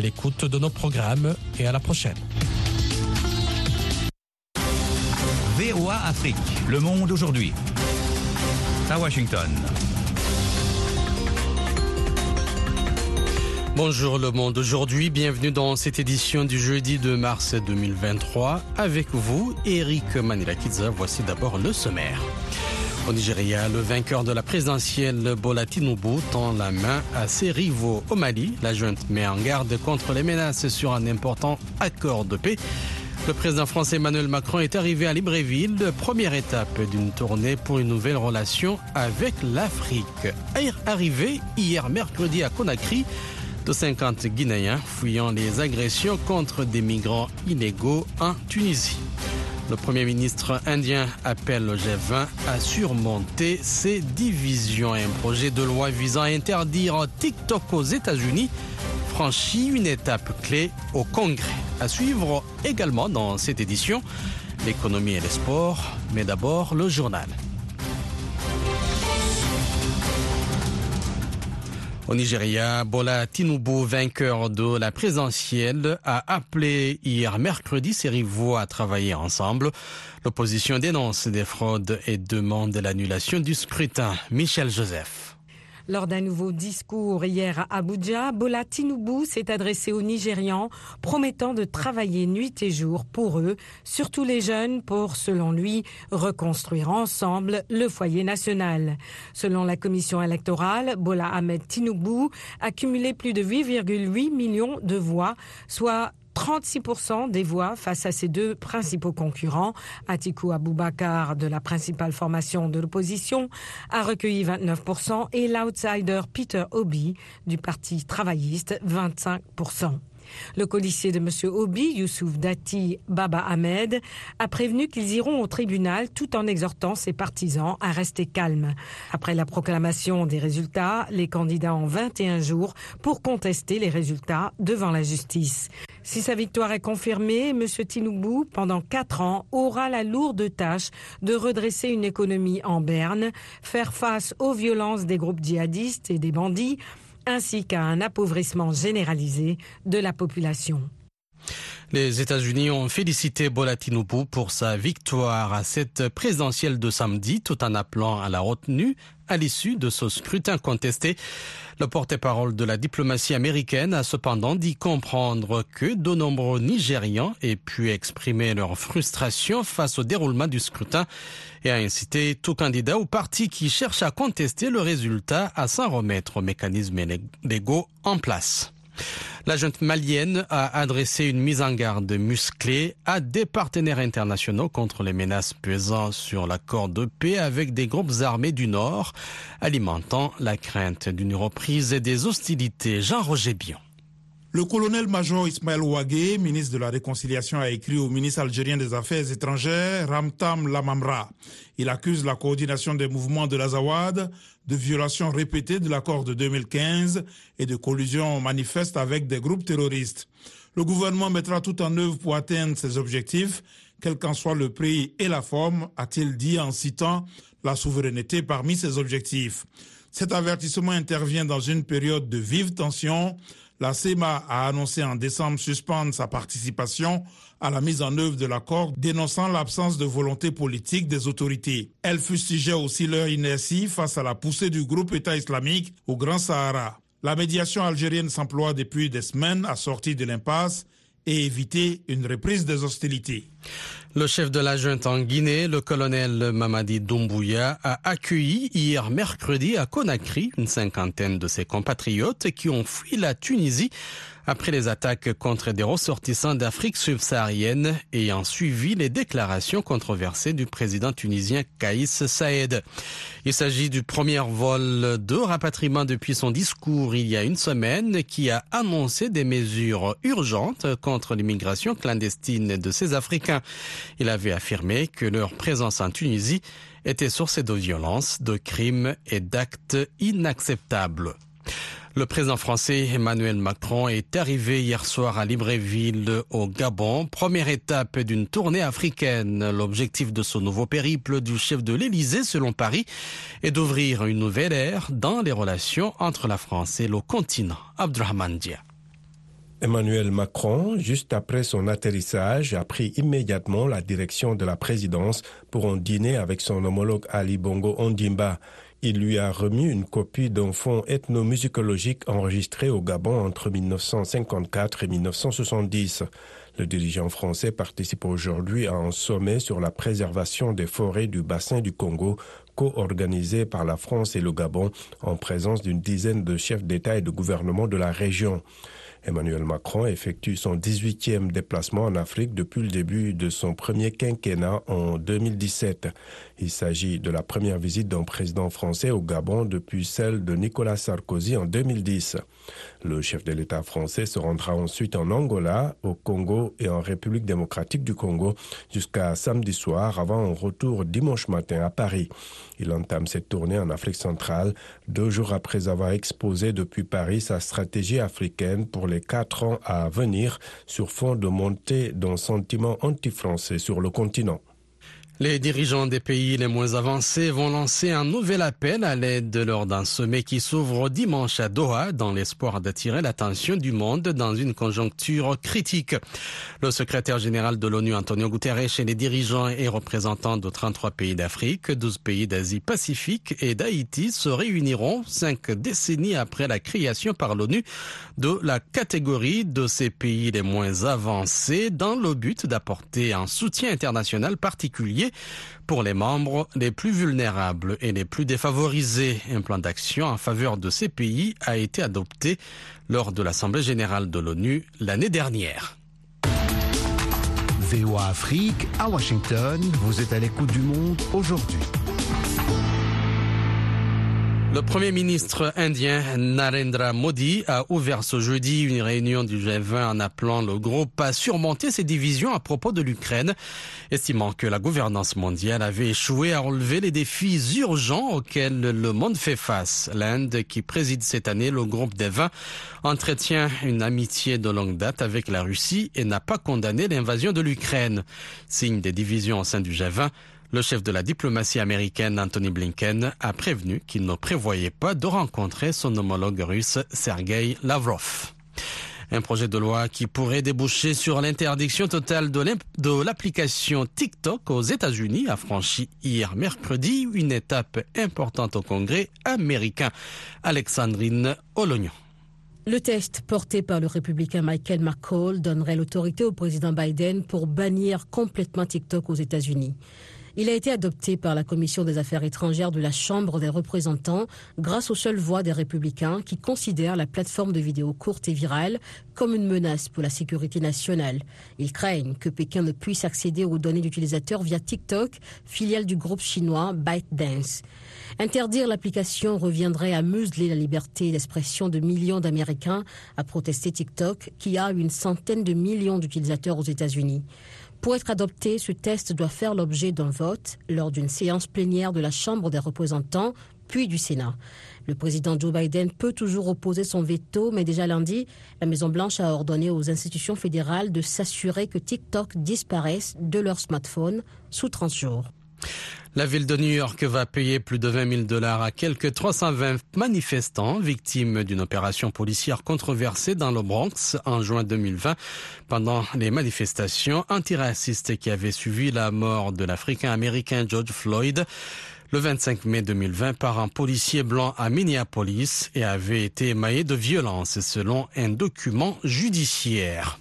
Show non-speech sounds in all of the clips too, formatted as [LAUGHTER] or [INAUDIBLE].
à l'écoute de nos programmes et à la prochaine. VOA Afrique, le monde aujourd'hui. À Washington. Bonjour le monde aujourd'hui, bienvenue dans cette édition du jeudi de mars 2023. Avec vous, Eric Manilakidza, voici d'abord le sommaire. Au Nigeria, le vainqueur de la présidentielle Bola Tinubu tend la main à ses rivaux. Au Mali, la junte met en garde contre les menaces sur un important accord de paix. Le président français Emmanuel Macron est arrivé à Libreville, première étape d'une tournée pour une nouvelle relation avec l'Afrique. Arrivé hier mercredi à Conakry, de 50 Guinéens fuyant les agressions contre des migrants illégaux en Tunisie. Le Premier ministre indien appelle le G20 à surmonter ces divisions. Un projet de loi visant à interdire TikTok aux États-Unis franchit une étape clé au Congrès. À suivre également dans cette édition, l'économie et les sports, mais d'abord le journal. Au Nigeria, Bola Tinubu, vainqueur de la présidentielle, a appelé hier mercredi ses rivaux à travailler ensemble. L'opposition dénonce des fraudes et demande l'annulation du scrutin. Michel Joseph. Lors d'un nouveau discours hier à Abuja, Bola Tinubu s'est adressé aux Nigérians, promettant de travailler nuit et jour pour eux, surtout les jeunes, pour, selon lui, reconstruire ensemble le foyer national. Selon la commission électorale, Bola Ahmed Tinubu a cumulé plus de 8,8 millions de voix, soit 36% des voix face à ses deux principaux concurrents. Atiku Abubakar, de la principale formation de l'opposition, a recueilli 29% et l'outsider Peter Obi, du Parti travailliste, 25%. Le colissier de M. Obi, Youssouf Dati Baba Ahmed, a prévenu qu'ils iront au tribunal tout en exhortant ses partisans à rester calmes. Après la proclamation des résultats, les candidats ont 21 jours pour contester les résultats devant la justice. Si sa victoire est confirmée, M. Tinubu, pendant quatre ans, aura la lourde tâche de redresser une économie en berne, faire face aux violences des groupes djihadistes et des bandits, ainsi qu'à un appauvrissement généralisé de la population. Les États-Unis ont félicité Bola Tinubu pour sa victoire à cette présidentielle de samedi, tout en appelant à la retenue à l'issue de ce scrutin contesté. Le porte-parole de la diplomatie américaine a cependant dit comprendre que de nombreux Nigérians aient pu exprimer leur frustration face au déroulement du scrutin et a incité tout candidat ou parti qui cherche à contester le résultat à s'en remettre aux mécanismes légaux en place. La junte malienne a adressé une mise en garde musclée à des partenaires internationaux contre les menaces pesant sur l'accord de paix avec des groupes armés du Nord, alimentant la crainte d'une reprise des hostilités. Jean-Roger Bion. Le colonel-major Ismaël Ouagé, ministre de la Réconciliation, a écrit au ministre algérien des Affaires étrangères, Ramtam Lamamra. Il accuse la coordination des mouvements de l'Azawad de violations répétées de l'accord de 2015 et de collusion manifeste avec des groupes terroristes. Le gouvernement mettra tout en œuvre pour atteindre ses objectifs, quel qu'en soit le prix et la forme, a-t-il dit en citant la souveraineté parmi ses objectifs. Cet avertissement intervient dans une période de vive tension la CEMA a annoncé en décembre suspendre sa participation à la mise en œuvre de l'accord, dénonçant l'absence de volonté politique des autorités. Elle fustigeait aussi leur inertie face à la poussée du groupe État islamique au Grand Sahara. La médiation algérienne s'emploie depuis des semaines à sortir de l'impasse et éviter une reprise des hostilités. Le chef de la junte en Guinée, le colonel Mamadi Doumbouya, a accueilli hier mercredi à Conakry une cinquantaine de ses compatriotes qui ont fui la Tunisie après les attaques contre des ressortissants d'Afrique subsaharienne ayant suivi les déclarations controversées du président tunisien Kaïs Saïd. Il s'agit du premier vol de rapatriement depuis son discours il y a une semaine qui a annoncé des mesures urgentes contre l'immigration clandestine de ces Africains. Il avait affirmé que leur présence en Tunisie était source de violences, de crimes et d'actes inacceptables. Le président français Emmanuel Macron est arrivé hier soir à Libreville au Gabon, première étape d'une tournée africaine. L'objectif de ce nouveau périple du chef de l'Élysée, selon Paris, est d'ouvrir une nouvelle ère dans les relations entre la France et le continent. Abdurrahman Dia. Emmanuel Macron, juste après son atterrissage, a pris immédiatement la direction de la présidence pour un dîner avec son homologue Ali Bongo Ondimba. Il lui a remis une copie d'un fonds ethnomusicologique enregistré au Gabon entre 1954 et 1970. Le dirigeant français participe aujourd'hui à un sommet sur la préservation des forêts du bassin du Congo, co-organisé par la France et le Gabon, en présence d'une dizaine de chefs d'État et de gouvernement de la région. Emmanuel Macron effectue son 18e déplacement en Afrique depuis le début de son premier quinquennat en 2017. Il s'agit de la première visite d'un président français au Gabon depuis celle de Nicolas Sarkozy en 2010. Le chef de l'État français se rendra ensuite en Angola, au Congo et en République démocratique du Congo jusqu'à samedi soir avant un retour dimanche matin à Paris. Il entame cette tournée en Afrique centrale deux jours après avoir exposé depuis Paris sa stratégie africaine pour les quatre ans à venir sur fond de montée d'un sentiment anti-français sur le continent. Les dirigeants des pays les moins avancés vont lancer un nouvel appel à l'aide lors d'un sommet qui s'ouvre dimanche à Doha dans l'espoir d'attirer l'attention du monde dans une conjoncture critique. Le secrétaire général de l'ONU, Antonio Guterres, et les dirigeants et représentants de 33 pays d'Afrique, 12 pays d'Asie-Pacifique et d'Haïti se réuniront cinq décennies après la création par l'ONU de la catégorie de ces pays les moins avancés dans le but d'apporter un soutien international particulier pour les membres les plus vulnérables et les plus défavorisés. Un plan d'action en faveur de ces pays a été adopté lors de l'Assemblée générale de l'ONU l'année dernière. VOA Afrique à Washington, vous êtes à l'écoute du monde aujourd'hui. Le Premier ministre indien Narendra Modi a ouvert ce jeudi une réunion du G20 en appelant le groupe à surmonter ses divisions à propos de l'Ukraine, estimant que la gouvernance mondiale avait échoué à relever les défis urgents auxquels le monde fait face. L'Inde, qui préside cette année le groupe des 20, entretient une amitié de longue date avec la Russie et n'a pas condamné l'invasion de l'Ukraine. Signe des divisions au sein du G20, le chef de la diplomatie américaine, Anthony Blinken, a prévenu qu'il ne prévoyait pas de rencontrer son homologue russe, Sergei Lavrov. Un projet de loi qui pourrait déboucher sur l'interdiction totale de l'application TikTok aux États-Unis a franchi hier mercredi une étape importante au Congrès américain. Alexandrine Olognon. Le test porté par le républicain Michael McCall donnerait l'autorité au président Biden pour bannir complètement TikTok aux États-Unis. Il a été adopté par la Commission des affaires étrangères de la Chambre des représentants grâce aux seules voix des républicains qui considèrent la plateforme de vidéos courtes et virales comme une menace pour la sécurité nationale. Ils craignent que Pékin ne puisse accéder aux données d'utilisateurs via TikTok, filiale du groupe chinois ByteDance. Interdire l'application reviendrait à museler la liberté d'expression de millions d'Américains à protester TikTok, qui a une centaine de millions d'utilisateurs aux États-Unis. Pour être adopté, ce test doit faire l'objet d'un vote lors d'une séance plénière de la Chambre des représentants, puis du Sénat. Le président Joe Biden peut toujours opposer son veto, mais déjà lundi, la Maison-Blanche a ordonné aux institutions fédérales de s'assurer que TikTok disparaisse de leur smartphone sous 30 jours. La ville de New York va payer plus de 20 000 dollars à quelques 320 manifestants victimes d'une opération policière controversée dans le Bronx en juin 2020 pendant les manifestations antiracistes qui avaient suivi la mort de l'Africain américain George Floyd le 25 mai 2020 par un policier blanc à Minneapolis et avait été émaillé de violence selon un document judiciaire.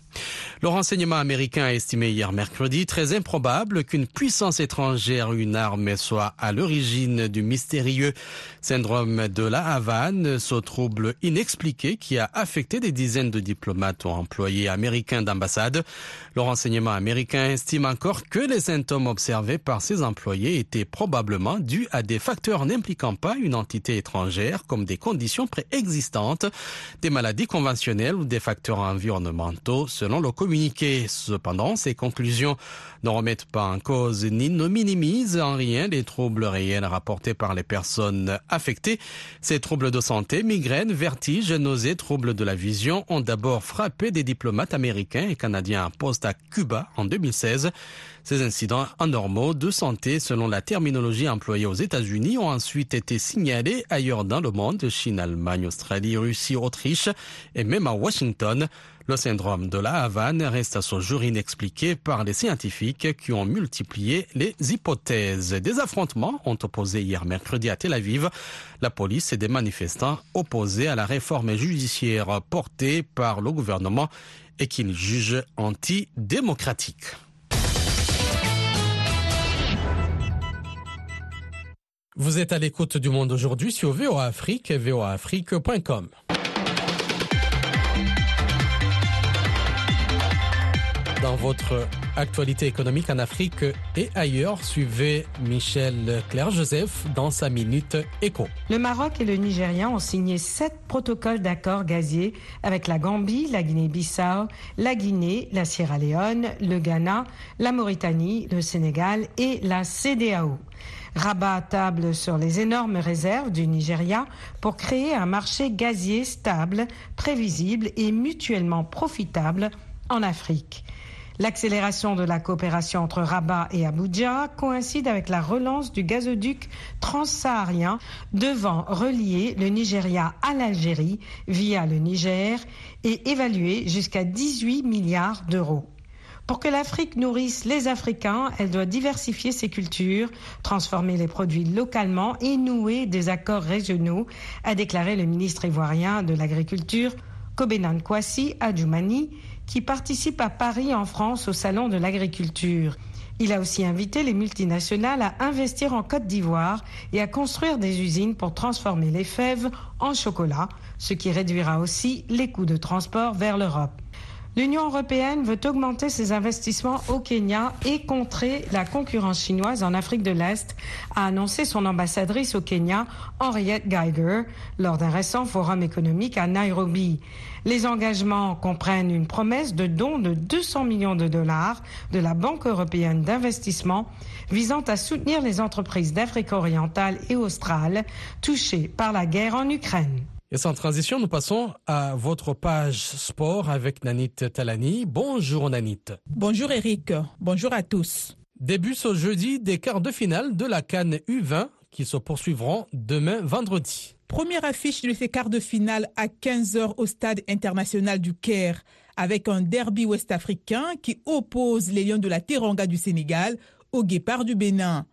Le renseignement américain a estimé hier mercredi très improbable qu'une puissance étrangère, une arme, soit à l'origine du mystérieux syndrome de la Havane, ce trouble inexpliqué qui a affecté des dizaines de diplomates ou employés américains d'ambassade. Le renseignement américain estime encore que les symptômes observés par ces employés étaient probablement dus à des facteurs n'impliquant pas une entité étrangère comme des conditions préexistantes, des maladies conventionnelles ou des facteurs environnementaux selon le communiqué. Cependant, ces conclusions ne remettent pas en cause ni ne minimisent en rien les troubles réels rapportés par les personnes affectées. Ces troubles de santé, migraines, vertiges, nausées, troubles de la vision ont d'abord frappé des diplomates américains et canadiens en poste à Cuba en 2016. Ces incidents anormaux de santé, selon la terminologie employée aux États-Unis, ont ensuite été signalés ailleurs dans le monde, Chine, Allemagne, Australie, Russie, Autriche et même à Washington. Le syndrome de la Havane reste à ce jour inexpliqué par les scientifiques qui ont multiplié les hypothèses. Des affrontements ont opposé hier mercredi à Tel Aviv la police et des manifestants opposés à la réforme judiciaire portée par le gouvernement et qu'ils jugent antidémocratique. Vous êtes à l'écoute du monde aujourd'hui sur VOA Afrique et voaafrique.com. Dans votre actualité économique en Afrique et ailleurs, suivez Michel Claire-Joseph dans sa minute éco. Le Maroc et le Nigeria ont signé sept protocoles d'accord gaziers avec la Gambie, la Guinée-Bissau, la Guinée, la Sierra Leone, le Ghana, la Mauritanie, le Sénégal et la CDAO. Rabat table sur les énormes réserves du Nigeria pour créer un marché gazier stable, prévisible et mutuellement profitable en Afrique. L'accélération de la coopération entre Rabat et Abuja coïncide avec la relance du gazoduc transsaharien devant relier le Nigeria à l'Algérie via le Niger et évalué jusqu'à 18 milliards d'euros. Pour que l'Afrique nourrisse les Africains, elle doit diversifier ses cultures, transformer les produits localement et nouer des accords régionaux, a déclaré le ministre ivoirien de l'Agriculture, Kobenan Kwasi Adjoumani, qui participe à Paris en France au Salon de l'agriculture. Il a aussi invité les multinationales à investir en Côte d'Ivoire et à construire des usines pour transformer les fèves en chocolat, ce qui réduira aussi les coûts de transport vers l'Europe. L'Union européenne veut augmenter ses investissements au Kenya et contrer la concurrence chinoise en Afrique de l'Est, a annoncé son ambassadrice au Kenya, Henriette Geiger, lors d'un récent forum économique à Nairobi. Les engagements comprennent une promesse de don de 200 millions de dollars de la Banque européenne d'investissement visant à soutenir les entreprises d'Afrique orientale et australe touchées par la guerre en Ukraine. Et sans transition, nous passons à votre page sport avec Nanit Talani. Bonjour Nanit. Bonjour Eric. Bonjour à tous. Début ce jeudi des quarts de finale de la Cannes U20 qui se poursuivront demain vendredi. Première affiche de ces quarts de finale à 15h au stade international du Caire avec un derby ouest-africain qui oppose les Lions de la Teranga du Sénégal aux Guépards du Bénin.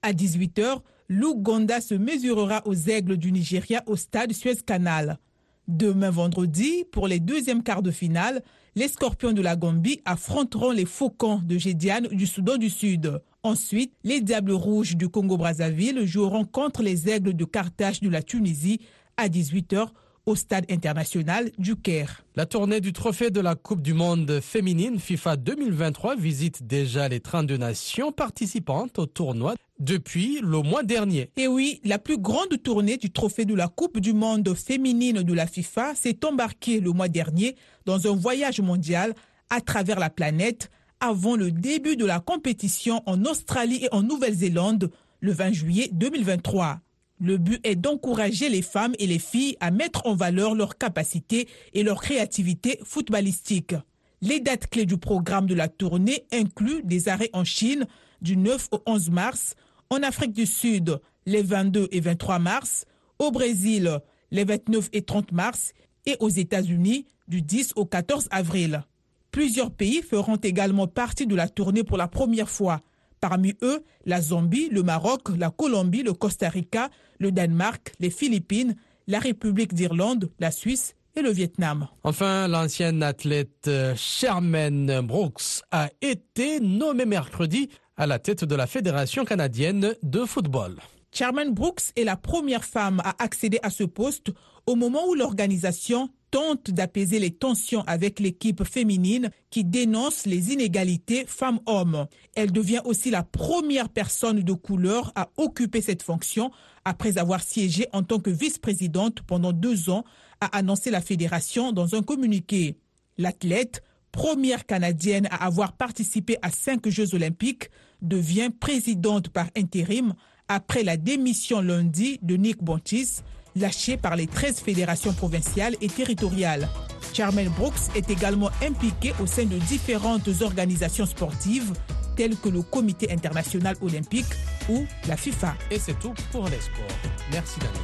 À 18h, l'Ouganda se mesurera aux aigles du Nigeria au stade Suez Canal. Demain vendredi, pour les deuxièmes quarts de finale, les Scorpions de la Gambie affronteront les Faucons de Gédiane du Soudan du Sud. Ensuite, les Diables Rouges du Congo-Brazzaville joueront contre les Aigles de Carthage de la Tunisie à 18h au stade international du Caire. La tournée du trophée de la Coupe du Monde féminine FIFA 2023 visite déjà les 32 nations participantes au tournoi depuis le mois dernier. Et oui, la plus grande tournée du trophée de la Coupe du Monde féminine de la FIFA s'est embarquée le mois dernier dans un voyage mondial à travers la planète avant le début de la compétition en Australie et en Nouvelle-Zélande le 20 juillet 2023. Le but est d'encourager les femmes et les filles à mettre en valeur leurs capacités et leur créativité footballistique. Les dates clés du programme de la tournée incluent des arrêts en Chine du 9 au 11 mars, en Afrique du Sud les 22 et 23 mars, au Brésil les 29 et 30 mars et aux États-Unis du 10 au 14 avril. Plusieurs pays feront également partie de la tournée pour la première fois. Parmi eux, la Zambie, le Maroc, la Colombie, le Costa Rica, le Danemark, les Philippines, la République d'Irlande, la Suisse et le Vietnam. Enfin, l'ancienne athlète Sherman Brooks a été nommée mercredi à la tête de la Fédération canadienne de football. Sherman Brooks est la première femme à accéder à ce poste au moment où l'organisation tente d'apaiser les tensions avec l'équipe féminine qui dénonce les inégalités femmes-hommes. Elle devient aussi la première personne de couleur à occuper cette fonction après avoir siégé en tant que vice-présidente pendant deux ans, a annoncé la fédération dans un communiqué. L'athlète, première canadienne à avoir participé à cinq Jeux olympiques, devient présidente par intérim après la démission lundi de Nick Bontis, lâché par les 13 fédérations provinciales et territoriales. Charmel Brooks est également impliqué au sein de différentes organisations sportives telles que le Comité international olympique ou la FIFA. Et c'est tout pour les sports. Merci Daniel.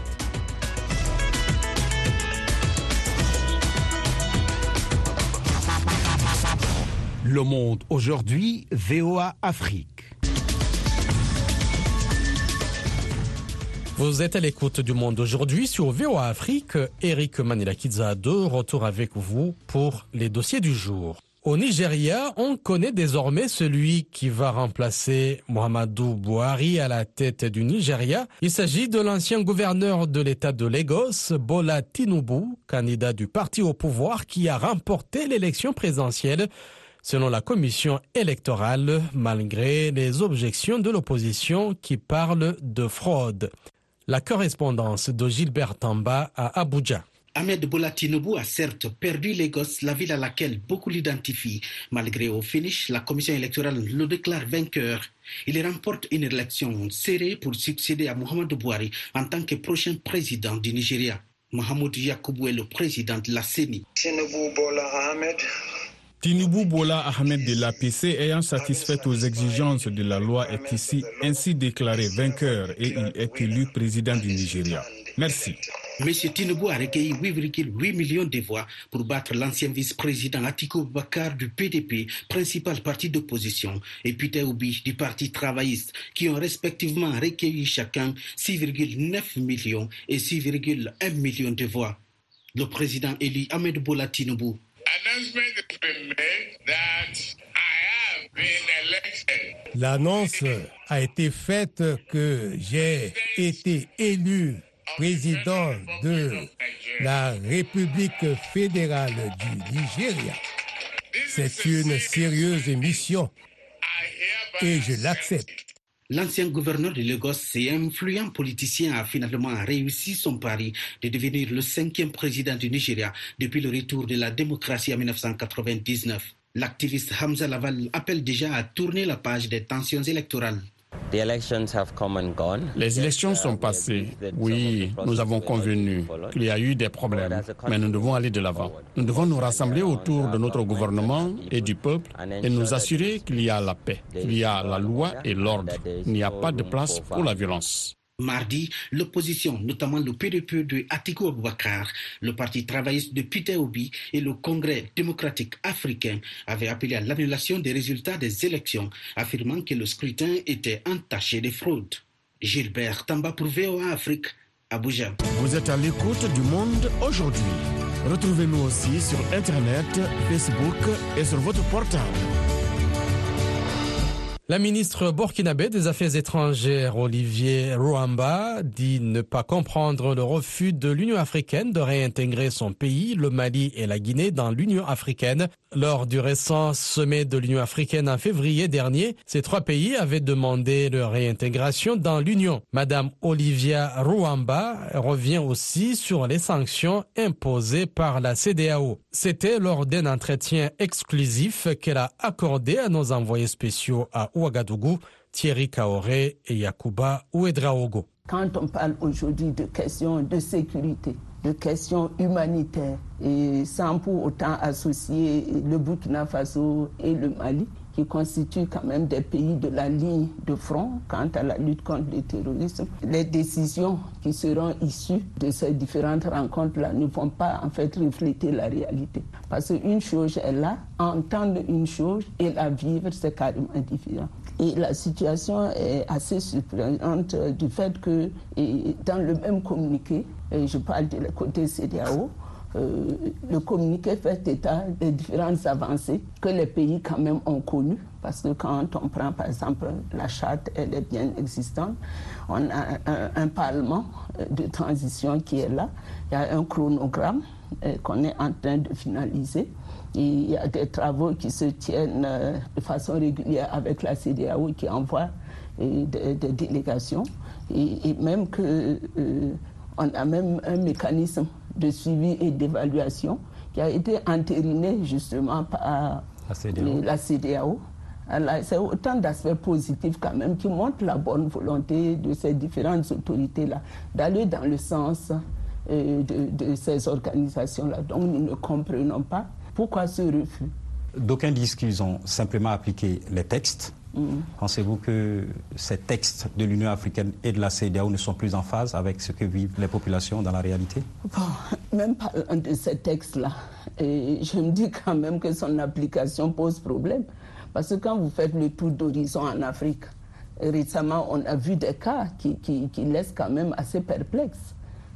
Le Monde aujourd'hui, VOA Afrique. Vous êtes à l'écoute du monde aujourd'hui sur VOA Afrique. Eric Manilakidza de retour avec vous pour les dossiers du jour. Au Nigeria, on connaît désormais celui qui va remplacer Mohamedou Buhari à la tête du Nigeria. Il s'agit de l'ancien gouverneur de l'État de Lagos, Bola Tinubu, candidat du parti au pouvoir qui a remporté l'élection présidentielle selon la commission électorale, malgré les objections de l'opposition qui parle de fraude. La correspondance de Gilbert Tamba à Abuja. Ahmed Bola Tinubu a certes perdu Lagos, la ville à laquelle beaucoup l'identifient. Malgré au finish, la commission électorale le déclare vainqueur. Il remporte une élection serrée pour succéder à Mohamed Bouhari en tant que prochain président du Nigeria. Mohamed Yakubu est le président de la CENI. Tinubu Bola Ahmed Tinubu Bola Ahmed de l'APC ayant satisfait aux exigences de la loi est ici ainsi déclaré vainqueur et il est élu président du Nigeria. Merci. Monsieur Tinubu a recueilli 8,8 millions de voix pour battre l'ancien vice-président Atiku Bakar du PDP, principal parti d'opposition, et Peter Obi du Parti travailliste, qui ont respectivement recueilli chacun 6,9 millions et 6,1 millions de voix. Le président élu Ahmed Bola Tinubu L'annonce a été faite que j'ai été élu président de la République fédérale du Nigeria. C'est une sérieuse mission et je l'accepte. L'ancien gouverneur de Lagos et influent politicien a finalement réussi son pari de devenir le cinquième président du Nigeria depuis le retour de la démocratie en 1999. L'activiste Hamza Laval appelle déjà à tourner la page des tensions électorales. Les élections sont passées. Oui, nous avons convenu qu'il y a eu des problèmes, mais nous devons aller de l'avant. Nous devons nous rassembler autour de notre gouvernement et du peuple et nous assurer qu'il y a la paix, qu'il y a la loi et l'ordre. Il n'y a pas de place pour la violence. Mardi, l'opposition, notamment le PDP de Atiku Abubakar, le Parti travailliste de Peter Obi et le Congrès démocratique africain avaient appelé à l'annulation des résultats des élections, affirmant que le scrutin était entaché de fraude. Gilbert Tamba pour VOA Afrique, Abuja. Vous êtes à l'écoute du monde aujourd'hui. Retrouvez-nous aussi sur Internet, Facebook et sur votre portable. La ministre burkinabé des Affaires étrangères, Olivier Rouamba, dit ne pas comprendre le refus de l'Union africaine de réintégrer son pays, le Mali et la Guinée, dans l'Union africaine. Lors du récent sommet de l'Union africaine en février dernier, ces trois pays avaient demandé leur réintégration dans l'Union. Madame Olivia Rouamba revient aussi sur les sanctions imposées par la CDAO. C'était lors d'un entretien exclusif qu'elle a accordé à nos envoyés spéciaux à Ouagadougou, Thierry Kaoré et Yakuba Ouedraogo. Quand on parle aujourd'hui de questions de sécurité, de questions humanitaires, et sans pour autant associer le Burkina Faso et le Mali, qui constituent quand même des pays de la ligne de front quant à la lutte contre le terrorisme. Les décisions qui seront issues de ces différentes rencontres-là ne vont pas en fait refléter la réalité. Parce qu'une chose est là, entendre une chose et la vivre, c'est carrément différent. Et la situation est assez surprenante du fait que dans le même communiqué, je parle de côté CDAO, euh, le communiqué fait état des différentes avancées que les pays quand même ont connues. Parce que quand on prend par exemple la charte, elle est bien existante. On a un, parlement de transition qui est là. Il y a un chronogramme euh, qu'on est en train de finaliser. il y a des travaux qui se tiennent euh, de façon régulière avec la CDAO qui envoie des, délégations. Et, même que on a même un mécanisme de suivi et d'évaluation qui a été entériné justement par la CDAO. C'est autant d'aspects positifs quand même qui montrent la bonne volonté de ces différentes autorités-là d'aller dans le sens euh, de, de ces organisations-là. Donc nous ne comprenons pas pourquoi ce refus. D'aucuns disent qu'ils ont simplement appliqué les textes. Pensez-vous que ces textes de l'Union africaine et de la CEDEAO ne sont plus en phase avec ce que vivent les populations dans la réalité? Bon, Même parlant de ces textes-là, je me dis quand même que son application pose problème. Parce que quand vous faites le tour d'horizon en Afrique, récemment, on a vu des cas qui, qui, qui laissent quand même assez perplexes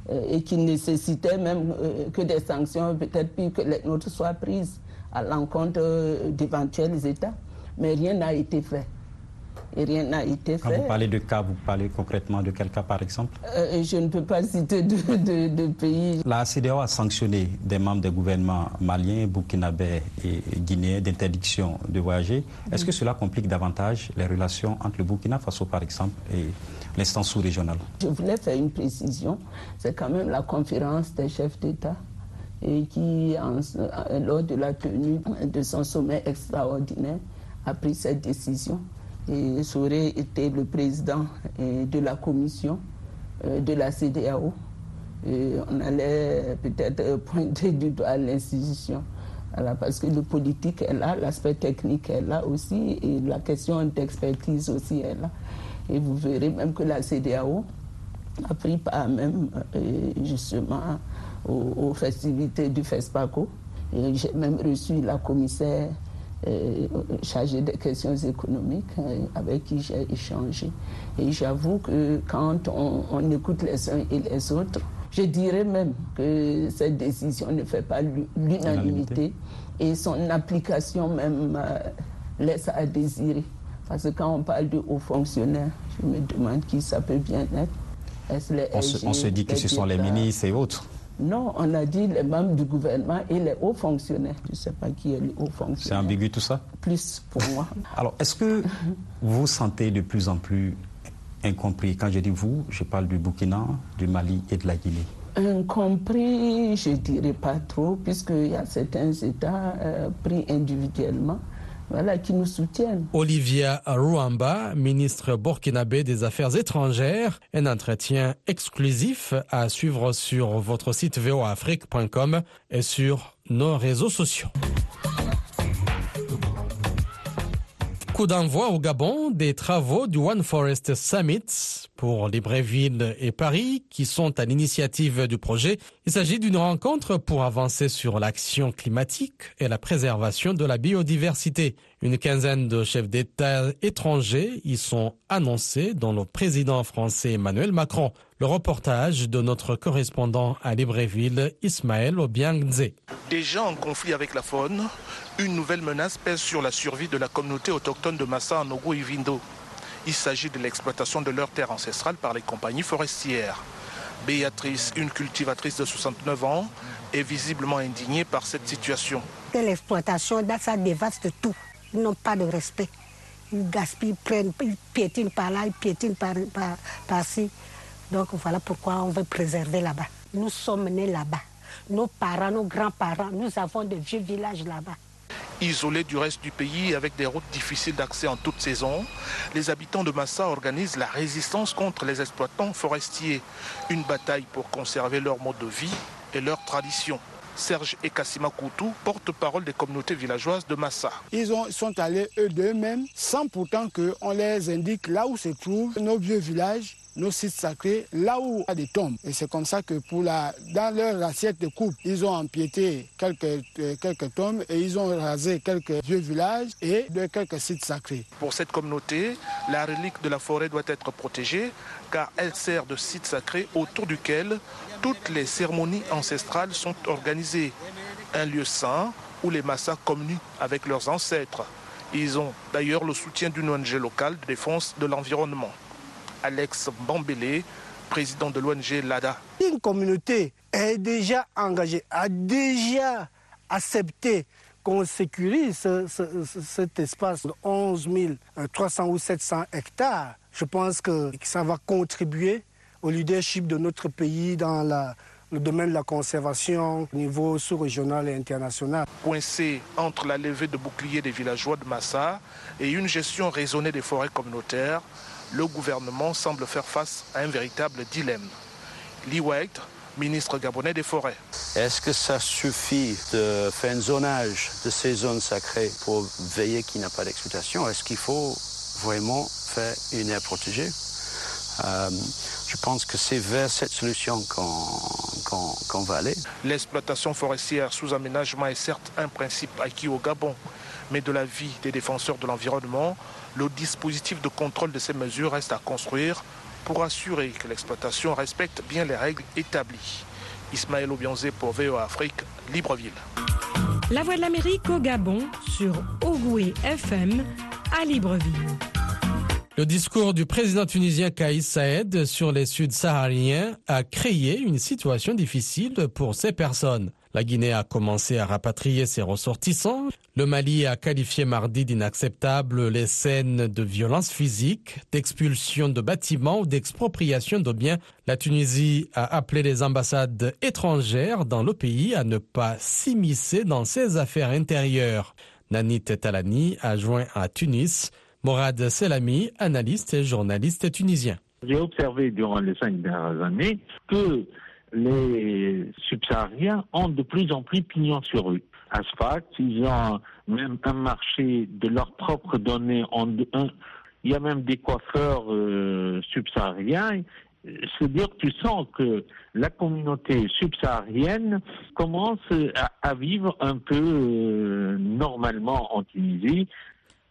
euh, et qui nécessitaient même euh, que des sanctions, peut-être plus que les nôtres, soient prises à l'encontre euh, d'éventuels États. Mais rien n'a été fait et rien n'a été fait. Quand vous parlez de cas, vous parlez concrètement de quel cas par exemple? Euh, Je ne peux pas [LAUGHS] citer de, pays. La CDAO a sanctionné des membres des gouvernements maliens, burkinabés et guinéens d'interdiction de voyager. Est-ce que cela complique davantage les relations entre le Burkina Faso par exemple et l'instance sous-régionale? Je voulais faire une précision. C'est quand même la conférence des chefs d'État et qui, lors de la tenue de son sommet extraordinaire, a pris cette décision et aurait été le président euh, de la commission euh, de la CDAO. on allait peut-être [LAUGHS] pointer du doigt l'institution. parce que le politique est là, l'aspect technique est là aussi, et la question d'expertise aussi est là. Et vous verrez même que la CDAO a pris part même euh, justement aux, aux, festivités du FESPACO. J'ai même reçu la commissaire euh, chargé des questions économiques euh, avec qui j'ai échangé. Et j'avoue que quand on, écoute les uns et les autres, je dirais même que cette décision ne fait pas l'unanimité et son application même euh, laisse à désirer. Parce que quand on parle de hauts fonctionnaires, je me demande qui ça peut bien être. on, se, on se dit que ce sont les ministres et autres. Non, on a dit les membres du gouvernement et les hauts fonctionnaires. Je ne sais pas qui est les hauts fonctionnaires. C'est ambigu tout ça? Plus pour moi. [LAUGHS] Alors, est-ce que vous vous sentez de plus en plus incompris? Quand je dis vous, je parle du Burkina, du Mali et de la Guinée. Incompris, je ne dirais pas trop, puisqu'il y a certains États euh, pris individuellement voilà, qui nous soutiennent. Olivia Ruamba, ministre burkinabé des Affaires étrangères, un entretien exclusif à suivre sur votre site voafrique.com et sur nos réseaux sociaux. Coup d'envoi au Gabon des travaux du One Forest Summit pour Libreville et Paris qui sont à l'initiative du projet. Il s'agit d'une rencontre pour avancer sur l'action climatique et la préservation de la biodiversité. Une quinzaine de chefs d'État étrangers y sont annoncés, dont le président français Emmanuel Macron. Le reportage de notre correspondant à Libreville, Ismaël Obiangze. Déjà en conflit avec la faune, une nouvelle menace pèse sur la survie de la communauté autochtone de Massa en Ogo Vindo. Il s'agit de l'exploitation de leurs terres ancestrales par les compagnies forestières. Béatrice, une cultivatrice de 69 ans, est visiblement indignée par cette situation. L'exploitation, ça dévaste tout. Ils n'ont pas de respect. Ils gaspillent, ils piétinent par là, ils piétinent par, par-ci. Donc voilà pourquoi on veut préserver là-bas. Nous sommes nés là-bas. Nos parents, nos grands-parents, nous avons de vieux villages là-bas. Isolés du reste du pays avec des routes difficiles d'accès en toute saison, les habitants de Massa organisent la résistance contre les exploitants forestiers. Une bataille pour conserver leur mode de vie et leurs traditions. Serge Ekassima Koutou, porte-parole des communautés villageoises de Massa. Ils sont allés eux d'eux-mêmes sans pourtant qu'on les indique là où se trouvent nos vieux villages nos sites sacrés là où il y a des tombes. Et c'est comme ça que pour la, dans leur assiette de coupe, ils ont empiété quelques, euh, quelques tombes et ils ont rasé quelques vieux villages et de quelques sites sacrés. Pour cette communauté, la relique de la forêt doit être protégée car elle sert de site sacré autour duquel toutes les cérémonies ancestrales sont organisées. Un lieu saint où les massas communient avec leurs ancêtres. Ils ont d'ailleurs le soutien d'une ONG locale de défense de l'environnement. Alex Bambélé, président de l'ONG LADA. Une communauté est déjà engagée, a déjà accepté qu'on sécurise cet espace de 11 300 ou 700 hectares. Je pense que ça va contribuer au leadership de notre pays dans le domaine de la conservation au niveau sous-régional et international. Coincé entre la levée de boucliers des villageois de Massa et une gestion raisonnée des forêts communautaires, le gouvernement semble faire face à un véritable dilemme. Lee White, ministre gabonais des Forêts. Est-ce que ça suffit de faire un zonage de ces zones sacrées pour veiller qu'il n'y a pas d'exploitation? Est-ce qu'il faut vraiment faire une aire protégée? Euh, je pense que c'est vers cette solution qu'on va aller. L'exploitation forestière sous aménagement est certes un principe acquis au Gabon, mais de la vie des défenseurs de l'environnement, le dispositif de contrôle de ces mesures reste à construire pour assurer que l'exploitation respecte bien les règles établies. Ismaël Obianzé pour VOA Afrique, Libreville. La Voix de l'Amérique au Gabon sur Ogoué FM à Libreville. Le discours du président tunisien Kaïs Saed sur les Sud-Sahariens a créé une situation difficile pour ces personnes. La Guinée a commencé à rapatrier ses ressortissants. Le Mali a qualifié mardi d'inacceptables les scènes de violence physique, d'expulsion de bâtiments ou d'expropriation de biens. La Tunisie a appelé les ambassades étrangères dans le pays à ne pas s'immiscer dans ses affaires intérieures. Nanit Talani a joint à Tunis Morad Selami, analyste et journaliste tunisien. J'ai observé durant les cinq dernières années que les subsahariens ont de plus en plus pignon sur eux. Asfac, ils ont même un marché de leurs propres données. En, il y a même des coiffeurs euh, subsahariens. C'est-à-dire que tu sens que la communauté subsaharienne commence à, vivre un peu euh, normalement en Tunisie.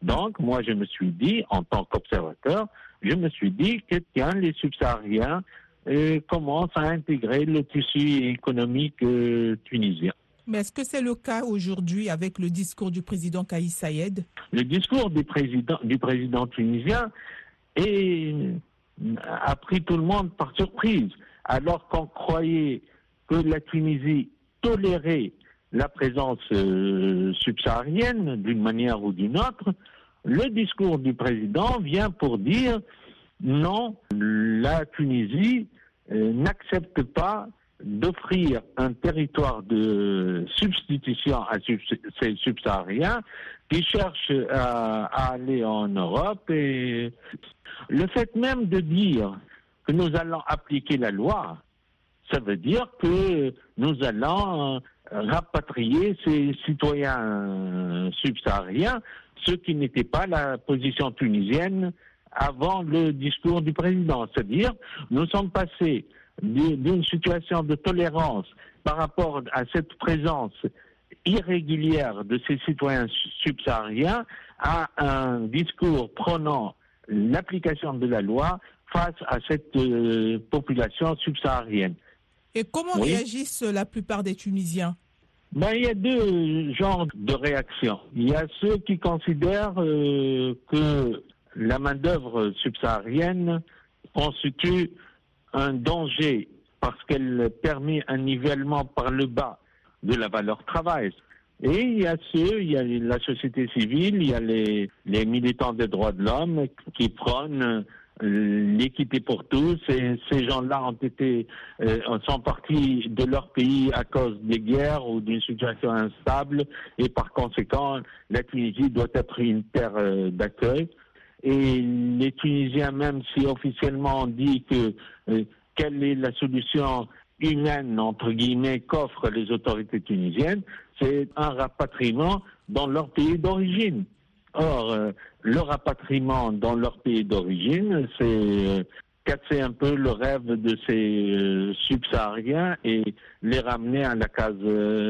Donc, moi, je me suis dit, en tant qu'observateur, je me suis dit que, tiens, les subsahariens euh, commencent à intégrer le tissu économique euh, tunisien. Mais est-ce que c'est le cas aujourd'hui avec le discours du président Kaïs Saïed Le discours du président, du président tunisien a pris tout le monde par surprise. Alors qu'on croyait que la Tunisie tolérait la présence euh, subsaharienne d'une manière ou d'une autre, le discours du président vient pour dire non, la Tunisie euh, n'accepte pas d'offrir un territoire de substitution à ces subsahariens qui cherchent à, aller en Europe. Et le fait même de dire que nous allons appliquer la loi, ça veut dire que nous allons rapatrier ces citoyens subsahariens, ce qui n'était pas la position tunisienne avant le discours du président. C'est-à-dire, nous sommes passés d'une situation de tolérance par rapport à cette présence irrégulière de ces citoyens subsahariens à un discours prenant l'application de la loi face à cette euh, population subsaharienne. Et comment réagissent la plupart des Tunisiens? Ben, Il y a deux genres de réactions. Il y a ceux qui considèrent euh, que la main-d'œuvre subsaharienne constitue un danger parce qu'elle permet un nivellement par le bas de la valeur travail. Et il y a ceux, il y a la société civile, il y a les, militants des droits de l'homme qui prônent euh, l'équité pour tous. Et ces gens-là ont été, euh, sont partis de leur pays à cause des guerres ou d'une situation instable. Et par conséquent, la Tunisie doit être une terre euh, d'accueil. Et les Tunisiens, même si officiellement on dit que quelle est la solution humaine, entre guillemets, qu'offrent les autorités tunisiennes, c'est un rapatriement dans leur pays d'origine. Or, euh, le rapatriement dans leur pays d'origine, c'est euh, casser un peu le rêve de ces euh, subsahariens et les ramener à la case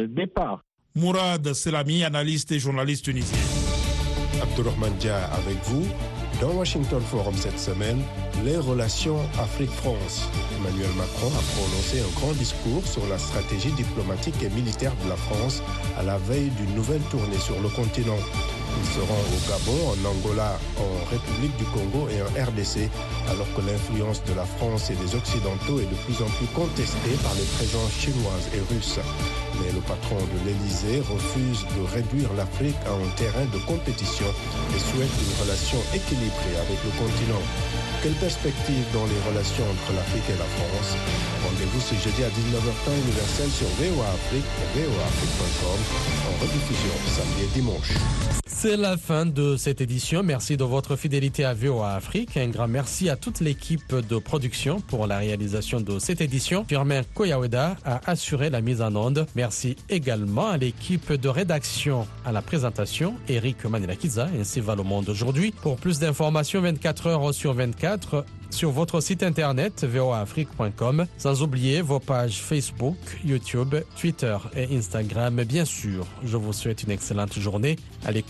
départ. Mourad Selami, analyste et journaliste tunisien. Abdurrahman Dia avec vous. Dans Washington Forum cette semaine, les relations Afrique-France. Emmanuel Macron a prononcé un grand discours sur la stratégie diplomatique et militaire de la France à la veille d'une nouvelle tournée sur le continent. Ils seront au Gabon, en Angola, en République du Congo et en RDC, alors que l'influence de la France et des Occidentaux est de plus en plus contestée par les présences chinoises et russes. Mais le patron de l'Élysée refuse de réduire l'Afrique à un terrain de compétition et souhaite une relation équilibrée avec le continent. Quelle perspective dans les relations entre l'Afrique et la France? Rendez-vous ce jeudi à 19h temps universel sur VOA en samedi et dimanche. C'est la fin de cette édition. Merci de votre fidélité à VOA Afrique. Un grand merci à toute l'équipe de production pour la réalisation de cette édition. Firmin Koyaweda a assuré la mise en onde. Merci également à l'équipe de rédaction à la présentation, Eric Manilakiza, ainsi va le monde aujourd'hui. Pour plus d'informations 24 heures sur 24, sur votre site internet voaafrique.com, sans oublier vos pages Facebook, YouTube, Twitter et Instagram, bien sûr. Je vous souhaite une excellente journée à l'écoute